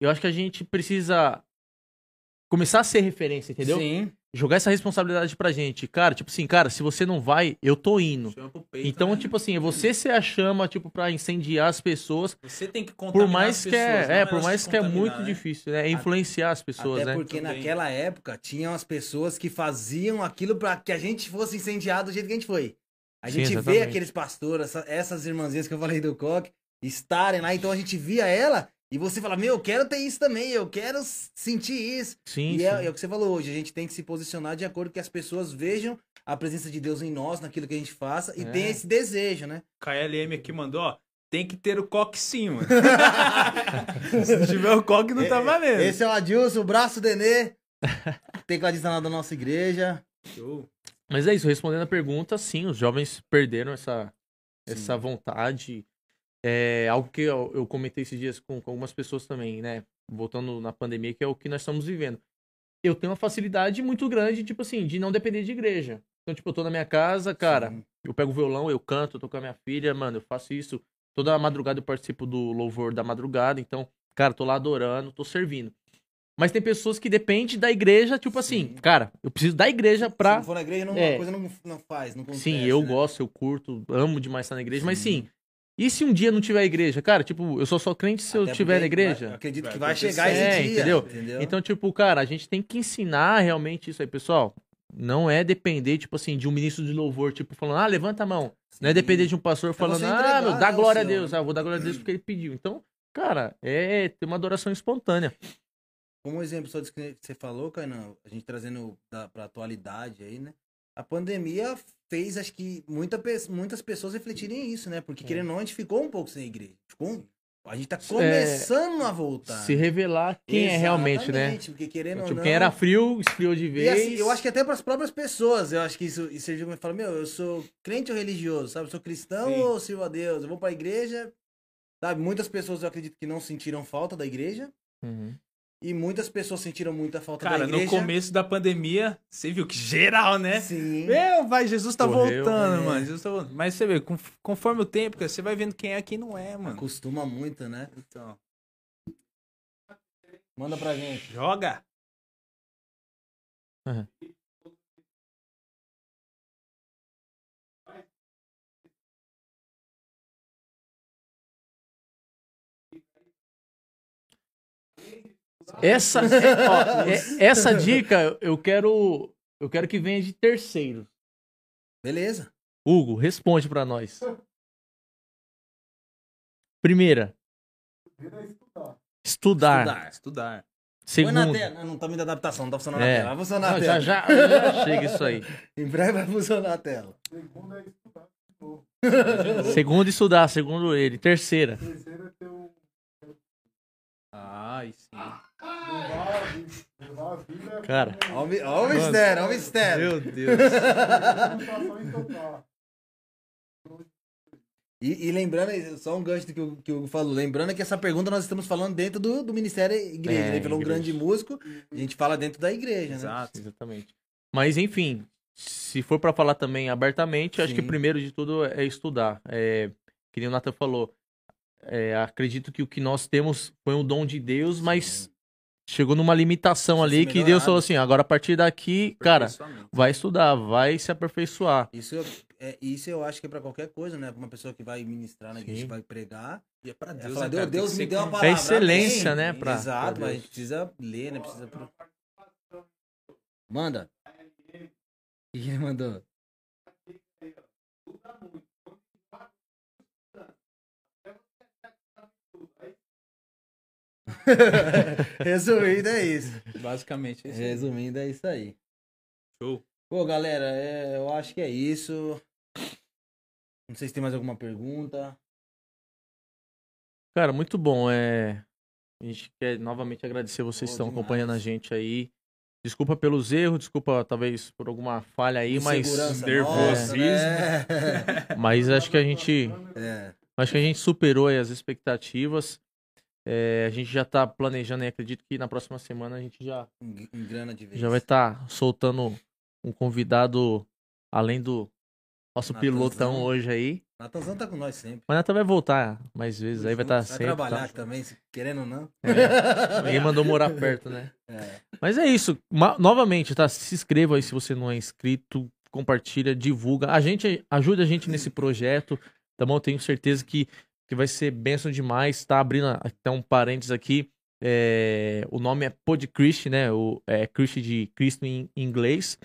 [SPEAKER 2] eu acho que a gente precisa começar a ser referência, entendeu?
[SPEAKER 1] Sim.
[SPEAKER 2] Jogar essa responsabilidade pra gente. Cara, tipo assim, cara, se você não vai, eu tô indo.
[SPEAKER 3] Chama pro peito,
[SPEAKER 2] Então,
[SPEAKER 3] né?
[SPEAKER 2] tipo assim, é você ser a chama, tipo, pra incendiar as pessoas.
[SPEAKER 3] Você tem que contaminar
[SPEAKER 2] Por mais
[SPEAKER 3] as
[SPEAKER 2] que
[SPEAKER 3] pessoas,
[SPEAKER 2] é,
[SPEAKER 3] não
[SPEAKER 2] é, por mais que é muito
[SPEAKER 3] né?
[SPEAKER 2] difícil, né? É influenciar as pessoas,
[SPEAKER 1] Até
[SPEAKER 2] né?
[SPEAKER 1] porque
[SPEAKER 3] Também.
[SPEAKER 1] naquela época tinham as pessoas que faziam aquilo pra que a gente fosse incendiado do jeito que a gente foi. A
[SPEAKER 2] Sim,
[SPEAKER 1] gente vê aqueles pastores, essa- essas irmãzinhas que eu falei do coque, estarem lá, então a gente via ela e você fala, meu, eu quero ter isso também, eu quero sentir isso.
[SPEAKER 2] Sim,
[SPEAKER 1] e
[SPEAKER 2] sim.
[SPEAKER 1] é, é o que você falou hoje, a gente tem que se posicionar de acordo com que as pessoas vejam a presença de Deus em nós, naquilo que a gente faça, e
[SPEAKER 2] É.
[SPEAKER 1] tenha esse desejo, né?
[SPEAKER 3] KLM aqui mandou, ó. Tem que ter o coque sim, mano. Se não tiver o coque, não tá valendo.
[SPEAKER 1] Esse é o Adilson, o braço Denê, tecladista lá da nossa igreja.
[SPEAKER 3] Show.
[SPEAKER 2] Mas é isso, respondendo a pergunta, sim, os jovens perderam essa, essa vontade. É algo que eu, eu comentei esses dias com, com algumas pessoas também, né? Voltando na pandemia, que é o que nós estamos vivendo. Eu tenho uma facilidade muito grande, tipo assim, de não depender de igreja. Então, tipo, eu tô na minha casa, cara,
[SPEAKER 1] Sim.
[SPEAKER 2] eu pego o violão, eu canto, eu tô com a minha filha, mano, eu faço isso. Toda madrugada eu participo do louvor da madrugada, então, cara, tô lá adorando, tô servindo. Mas tem pessoas que dependem da igreja, tipo assim,
[SPEAKER 1] Sim.
[SPEAKER 2] cara, eu preciso da igreja
[SPEAKER 1] Se
[SPEAKER 2] pra
[SPEAKER 1] não for na igreja, não,
[SPEAKER 2] É.
[SPEAKER 1] a coisa não, não faz, não acontece,
[SPEAKER 2] Sim, eu
[SPEAKER 1] né?
[SPEAKER 2] gosto, eu curto, amo demais estar na igreja, mas
[SPEAKER 1] Sim.
[SPEAKER 2] sim. E se um dia não tiver igreja? Cara, tipo, eu só sou crente se eu
[SPEAKER 1] Até
[SPEAKER 2] estiver
[SPEAKER 1] porque
[SPEAKER 2] na igreja.
[SPEAKER 1] vai- acredito
[SPEAKER 3] Vai
[SPEAKER 1] que vai
[SPEAKER 3] acontecer.
[SPEAKER 1] chegar esse
[SPEAKER 2] É,
[SPEAKER 1] dia,
[SPEAKER 2] entendeu?
[SPEAKER 1] entendeu?
[SPEAKER 2] Então, tipo, cara, a gente tem que ensinar realmente isso aí, pessoal. Não é depender, tipo assim, de um ministro de louvor, tipo, falando, ah, levanta a mão. Não é
[SPEAKER 1] Sim.
[SPEAKER 2] depender de um pastor falando, ah, meu, dá
[SPEAKER 1] né,
[SPEAKER 2] glória a Deus. Ah, eu vou dar glória a Deus porque ele pediu. Então, cara, é ter uma adoração espontânea.
[SPEAKER 1] Como exemplo só disso que você falou, Kainan, a gente trazendo da, pra atualidade aí, né? A pandemia fez, acho que, muita, muitas pessoas refletirem isso, né? Porque,
[SPEAKER 2] É.
[SPEAKER 1] querendo ou não, a gente ficou um pouco sem igreja. Ficou A gente tá começando a voltar.
[SPEAKER 2] Se revelar quem é realmente, né?
[SPEAKER 1] Exatamente, Porque, querendo ou
[SPEAKER 2] Tipo,
[SPEAKER 1] não...
[SPEAKER 2] quem era frio, esfriou de
[SPEAKER 1] E
[SPEAKER 2] vez.
[SPEAKER 1] assim, eu acho que até para as próprias pessoas, eu acho que isso, isso serviu pra falar, meu, eu sou crente ou religioso, sabe? Eu sou cristão
[SPEAKER 3] Sim.
[SPEAKER 1] ou sirvo a Deus? Eu vou pra igreja, sabe? Muitas pessoas eu acredito que não sentiram falta da igreja
[SPEAKER 2] Uhum.
[SPEAKER 1] E muitas pessoas sentiram muita falta
[SPEAKER 3] Cara,
[SPEAKER 1] da igreja.
[SPEAKER 3] no começo da pandemia, você viu que geral, né?
[SPEAKER 1] Sim.
[SPEAKER 3] Meu, vai, Jesus tá
[SPEAKER 2] Correu,
[SPEAKER 3] voltando,
[SPEAKER 1] é.
[SPEAKER 3] mano. Jesus tá voltando. Mas você vê, con- conforme o tempo, cara, você vai vendo quem é e quem não é, mano.
[SPEAKER 1] Acostuma muito, né?
[SPEAKER 3] Então,
[SPEAKER 1] Manda pra gente.
[SPEAKER 3] joga.
[SPEAKER 2] Aham. Essa, é, ó, é- essa dica eu quero, eu quero que venha de terceiro.
[SPEAKER 1] Beleza.
[SPEAKER 2] Hugo, responde pra nós. Primeira,
[SPEAKER 4] é estudar.
[SPEAKER 2] estudar.
[SPEAKER 1] Estudar. Põe na
[SPEAKER 2] Segundo,
[SPEAKER 1] tela. Não, tá muita adaptação, não tá funcionando
[SPEAKER 2] É.
[SPEAKER 1] na tela. Vai funcionar
[SPEAKER 2] Não,
[SPEAKER 1] a
[SPEAKER 2] já,
[SPEAKER 1] tela.
[SPEAKER 2] já, já chega isso aí.
[SPEAKER 1] Em breve vai funcionar a tela.
[SPEAKER 4] Segundo é estudar de novo.
[SPEAKER 2] Segundo, estudar, segundo ele. Terceira,
[SPEAKER 4] Terceiro é ter um.
[SPEAKER 3] Ah, e sim.
[SPEAKER 2] Cara.
[SPEAKER 1] Olha o mistério, olha o mistério.
[SPEAKER 3] Meu Deus.
[SPEAKER 1] E, e lembrando, só um gancho do que o, que o Hugo falou, lembrando que essa pergunta nós estamos falando dentro do, do Ministério Igreja.
[SPEAKER 2] É,
[SPEAKER 1] né? Ele falou um
[SPEAKER 2] igreja.
[SPEAKER 1] grande músico, a gente fala dentro da igreja, né?
[SPEAKER 3] Exato.
[SPEAKER 2] exatamente. Mas enfim, se for pra falar também abertamente, acho que
[SPEAKER 1] Sim.
[SPEAKER 2] primeiro de tudo é estudar. É, que nem o Nathan falou, é, acredito que o que nós temos foi um dom de Deus, mas chegou numa limitação ali que Deus
[SPEAKER 1] melhorado.
[SPEAKER 2] falou assim, agora a partir daqui, cara, vai estudar, vai se aperfeiçoar.
[SPEAKER 1] Isso, eu- é, isso eu acho que é pra qualquer coisa, né? Pra uma pessoa que vai ministrar na igreja,
[SPEAKER 2] Sim.
[SPEAKER 1] que vai pregar.
[SPEAKER 3] E é pra
[SPEAKER 1] É
[SPEAKER 3] Deus, né,
[SPEAKER 1] Deus,
[SPEAKER 3] cara?
[SPEAKER 1] Deus
[SPEAKER 3] que
[SPEAKER 1] me deu uma
[SPEAKER 3] com-
[SPEAKER 1] palavra.
[SPEAKER 2] É excelência,
[SPEAKER 1] amém.
[SPEAKER 2] né, pra-
[SPEAKER 1] Exato,
[SPEAKER 2] pra
[SPEAKER 1] mas a gente precisa ler, né? Precisa... pro- Manda. O que ele mandou? Resumindo, é isso.
[SPEAKER 3] Basicamente, é isso aí.
[SPEAKER 1] Resumindo, é isso aí.
[SPEAKER 3] Show.
[SPEAKER 1] Pô, galera, é, eu acho que é isso. Não sei se tem mais alguma pergunta.
[SPEAKER 2] Cara, muito bom. É... A gente quer novamente agradecer vocês que estão
[SPEAKER 1] demais.
[SPEAKER 2] acompanhando a gente aí. Desculpa pelos erros, desculpa talvez por alguma falha aí, mas
[SPEAKER 3] nervosismo.
[SPEAKER 1] né?
[SPEAKER 2] mas acho que a gente
[SPEAKER 1] É.
[SPEAKER 2] acho que a gente superou aí as expectativas. É, a gente já tá planejando e acredito que na próxima semana a gente já
[SPEAKER 1] de vez.
[SPEAKER 2] já vai estar soltando um convidado além do nosso
[SPEAKER 1] Natanzão.
[SPEAKER 2] pilotão hoje aí.
[SPEAKER 1] Natanzão tá com nós sempre.
[SPEAKER 2] Mas Natan vai voltar mais vezes, aí vai estar
[SPEAKER 1] Vai
[SPEAKER 2] sempre.
[SPEAKER 1] trabalhar
[SPEAKER 2] tá?
[SPEAKER 1] aqui também, se querendo ou não.
[SPEAKER 2] É. Ninguém mandou morar perto, né?
[SPEAKER 1] É.
[SPEAKER 2] Mas é isso. Ma- novamente, tá? Se inscreva aí se você não é inscrito. Compartilha, divulga. A gente ajuda a gente nesse projeto, tá bom? Tenho certeza que, que vai ser benção demais. Tá abrindo até um parênteses aqui. É, o nome é Podchrist, né? O, é Christ de Cristo em inglês.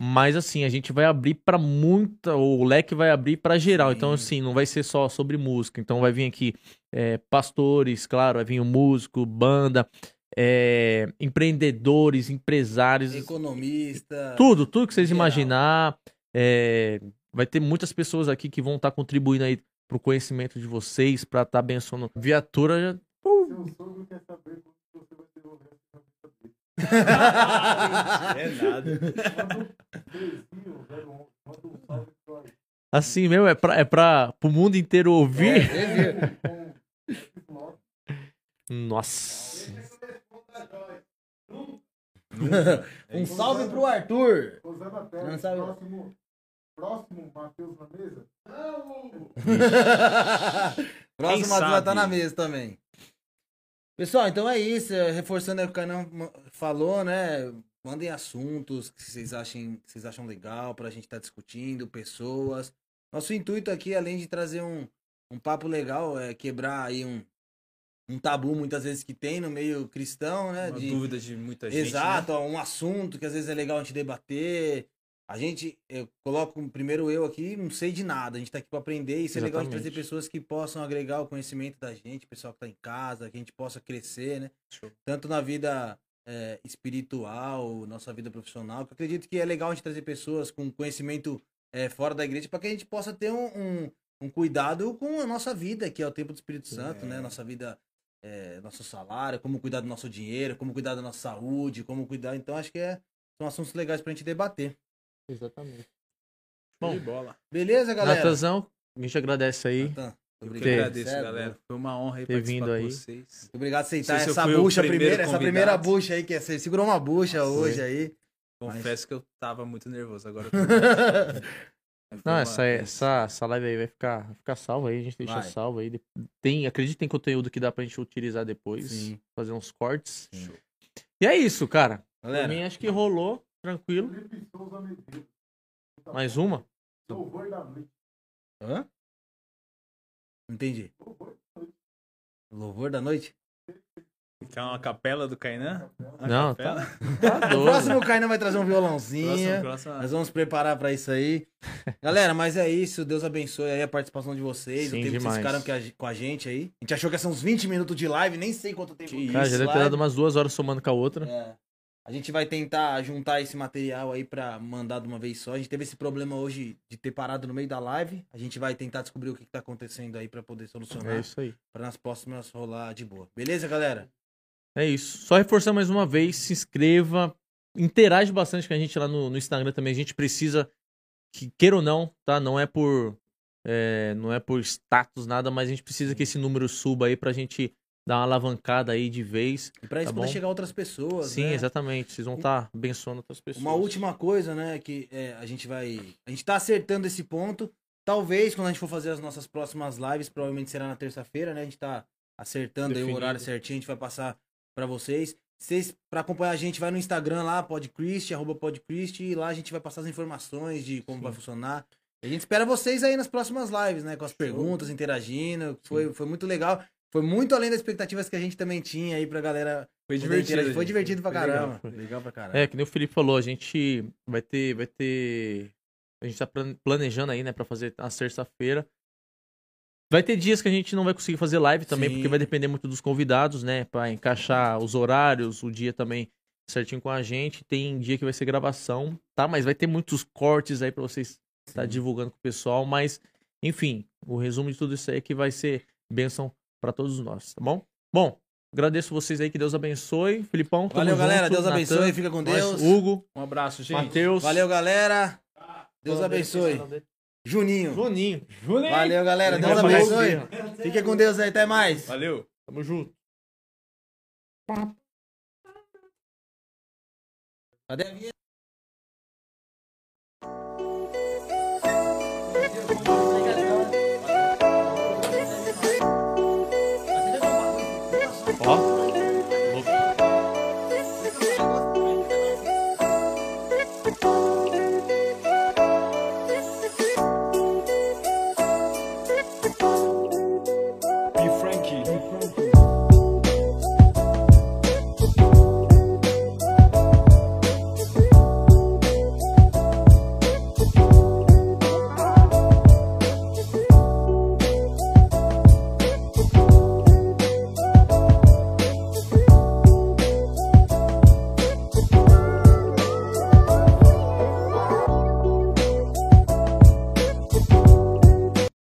[SPEAKER 2] Mas assim, a gente vai abrir pra muita. O leque vai abrir pra geral.
[SPEAKER 1] Sim.
[SPEAKER 2] Então, assim, não vai ser só sobre música. Então, vai vir aqui é, pastores, claro, vai vir o músico, banda, é, empreendedores, empresários,
[SPEAKER 1] Economista.
[SPEAKER 2] tudo, tudo que vocês
[SPEAKER 1] geral.
[SPEAKER 2] imaginar. é, vai ter muitas pessoas aqui que vão estar contribuindo aí pro conhecimento de vocês, pra estar abençoando. Viatura já.
[SPEAKER 4] Seu sogro quer saber quando você vai ter o resto da vida dele.
[SPEAKER 3] É nada.
[SPEAKER 4] Manda um beijinho, 011. Manda um salve pro aí.
[SPEAKER 2] Assim mesmo, é pra, é pra pro mundo inteiro ouvir.
[SPEAKER 4] Com esse bloco.
[SPEAKER 2] Nossa.
[SPEAKER 1] um salve pro Arthur. Não sabe-
[SPEAKER 4] próximo, Matheus na mesa.
[SPEAKER 1] Próximo Matheus vai estar na mesa também. Pessoal, então é isso. é, Reforçando o que o ma- falou, né? Mandem assuntos que vocês achem, que vocês acham legal pra gente estar discutindo, pessoas. Nosso intuito aqui, além de trazer um, um papo legal, é quebrar aí um, um tabu muitas vezes que tem no meio cristão, né?
[SPEAKER 3] Uma
[SPEAKER 1] de,
[SPEAKER 3] dúvida de muita gente.
[SPEAKER 1] Exato,
[SPEAKER 3] né?
[SPEAKER 1] um assunto que às vezes é legal a gente debater. A gente, eu coloco primeiro eu aqui, não sei de nada. A gente tá aqui pra aprender. Isso é legal de trazer
[SPEAKER 2] Exatamente.
[SPEAKER 1] pessoas que possam agregar o conhecimento da gente, pessoal que tá em casa, que a gente possa crescer, né?
[SPEAKER 3] Show.
[SPEAKER 1] Tanto na vida é, espiritual, nossa vida profissional. Que eu acredito que é legal a gente trazer pessoas com conhecimento é, fora da igreja para que a gente possa ter um, um, um cuidado com a nossa vida, que é o tempo do Espírito Santo,
[SPEAKER 3] É.
[SPEAKER 1] né? Nossa vida é, nosso salário, como cuidar do nosso dinheiro, como cuidar da nossa saúde, como cuidar. Então, acho que é, são assuntos legais pra gente debater.
[SPEAKER 2] Exatamente. Bom,
[SPEAKER 3] de bola.
[SPEAKER 1] Beleza, galera?
[SPEAKER 2] Natanzão, a gente agradece aí.
[SPEAKER 1] Natan,
[SPEAKER 3] Eu que
[SPEAKER 1] obrigado.
[SPEAKER 3] agradeço, galera. Foi uma honra aí
[SPEAKER 2] Ter
[SPEAKER 3] participar
[SPEAKER 2] vindo
[SPEAKER 3] com
[SPEAKER 2] aí.
[SPEAKER 3] vocês.
[SPEAKER 1] Muito obrigado por aceitar essa bucha
[SPEAKER 3] primeiro
[SPEAKER 1] primeira, essa primeira bucha aí, que você segurou uma bucha hoje
[SPEAKER 2] Foi.
[SPEAKER 1] aí.
[SPEAKER 3] Confesso que eu tava muito nervoso agora. eu tô- Foi
[SPEAKER 2] Não,
[SPEAKER 3] uma-
[SPEAKER 2] essa, essa, essa live aí vai ficar, vai ficar salva aí, a gente deixa
[SPEAKER 1] Vai.
[SPEAKER 2] salvo aí. Tem, acredito que tem conteúdo que dá pra gente utilizar depois,
[SPEAKER 1] Sim.
[SPEAKER 2] fazer uns cortes.
[SPEAKER 1] Sim.
[SPEAKER 2] E é isso, cara. Pra
[SPEAKER 1] Galera,
[SPEAKER 2] mim acho que rolou. Tranquilo.
[SPEAKER 4] Medeiros.
[SPEAKER 2] Mais uma?
[SPEAKER 4] Louvor da noite.
[SPEAKER 1] Hã? Entendi. Louvor da noite?
[SPEAKER 3] Ficar uma capela do Kainan? Uma
[SPEAKER 2] Não,
[SPEAKER 3] capela?
[SPEAKER 2] Tá
[SPEAKER 1] O
[SPEAKER 2] doido.
[SPEAKER 1] próximo o Kainan vai trazer um violãozinho.
[SPEAKER 3] Próximo, próximo.
[SPEAKER 1] Nós vamos preparar pra isso aí. Galera, mas é isso. Deus abençoe aí a participação de vocês.
[SPEAKER 2] Sim,
[SPEAKER 1] o tempo que
[SPEAKER 2] demais.
[SPEAKER 1] vocês ficaram com a, gente aí. A gente achou que ia ser uns 20 minutos de live, nem sei quanto tempo.
[SPEAKER 3] Que
[SPEAKER 2] Cara, já
[SPEAKER 1] isso,
[SPEAKER 2] deve ter dado umas duas horas somando com a outra.
[SPEAKER 1] É. A gente vai tentar juntar esse material aí pra mandar de uma vez só. A gente teve esse problema hoje de ter parado no meio da live. A gente vai tentar descobrir o que, que tá acontecendo aí pra poder solucionar.
[SPEAKER 2] É isso aí.
[SPEAKER 1] Pra nas próximas rolar de boa. Beleza, galera?
[SPEAKER 2] É isso. Só reforçar mais uma vez, se inscreva, interage bastante com a gente lá no, no Instagram também. A gente precisa, que queira ou não, tá? Não é por é, não é por status nada, mas a gente precisa que esse número suba aí pra gente dar uma alavancada aí de vez.
[SPEAKER 1] E pra isso
[SPEAKER 2] Tá
[SPEAKER 1] poder
[SPEAKER 2] bom.
[SPEAKER 1] chegar a outras pessoas.
[SPEAKER 2] Sim,
[SPEAKER 1] né?
[SPEAKER 2] exatamente. Vocês vão estar abençoando outras pessoas.
[SPEAKER 1] Uma última coisa, né, que é, a gente vai. A gente tá acertando esse ponto. Talvez, quando a gente for fazer as nossas próximas lives, provavelmente será na terça-feira, né? A gente tá acertando aí o horário certinho, a gente vai passar pra vocês. Vocês, pra acompanhar a gente, vai no Instagram lá, podcrist, arroba podcrist, e lá a gente vai passar as informações de como
[SPEAKER 2] Sim.
[SPEAKER 1] vai funcionar. E a gente espera vocês aí nas próximas lives, né? Com as perguntas, interagindo. Foi, foi muito legal. Foi muito além das expectativas que a gente também tinha aí pra galera.
[SPEAKER 3] Foi divertido.
[SPEAKER 1] interagir. Foi
[SPEAKER 3] gente.
[SPEAKER 1] divertido pra
[SPEAKER 3] Foi legal.
[SPEAKER 1] caramba. Legal pra caramba.
[SPEAKER 2] É, que nem o Felipe falou, a gente vai ter, vai ter, a gente tá plan- planejando aí, né, pra fazer na terça-feira. Vai ter dias que a gente não vai conseguir fazer live também,
[SPEAKER 1] Sim.
[SPEAKER 2] porque vai depender muito dos convidados, né, Pra encaixar os horários, o dia também certinho com a gente. Tem dia que vai ser gravação, tá? Mas vai ter muitos cortes aí pra vocês estar divulgando com o pessoal, mas enfim, o resumo de tudo isso aí é que vai ser bênção pra todos nós, tá bom? Bom, agradeço vocês aí, que Deus abençoe. Filipão, tamo
[SPEAKER 1] Valeu, galera.
[SPEAKER 2] junto.
[SPEAKER 1] Deus
[SPEAKER 2] Natan,
[SPEAKER 1] abençoe. Fica com
[SPEAKER 2] nós,
[SPEAKER 1] Deus.
[SPEAKER 2] Hugo,
[SPEAKER 3] Um abraço, gente.
[SPEAKER 2] Matheus.
[SPEAKER 1] Valeu, galera. Deus abençoe. Juninho.
[SPEAKER 2] Juninho.
[SPEAKER 1] Valeu, galera. Deus abençoe. Fique com Deus aí. Até mais.
[SPEAKER 3] Valeu.
[SPEAKER 2] Tamo junto.
[SPEAKER 1] Cadê a vinheta?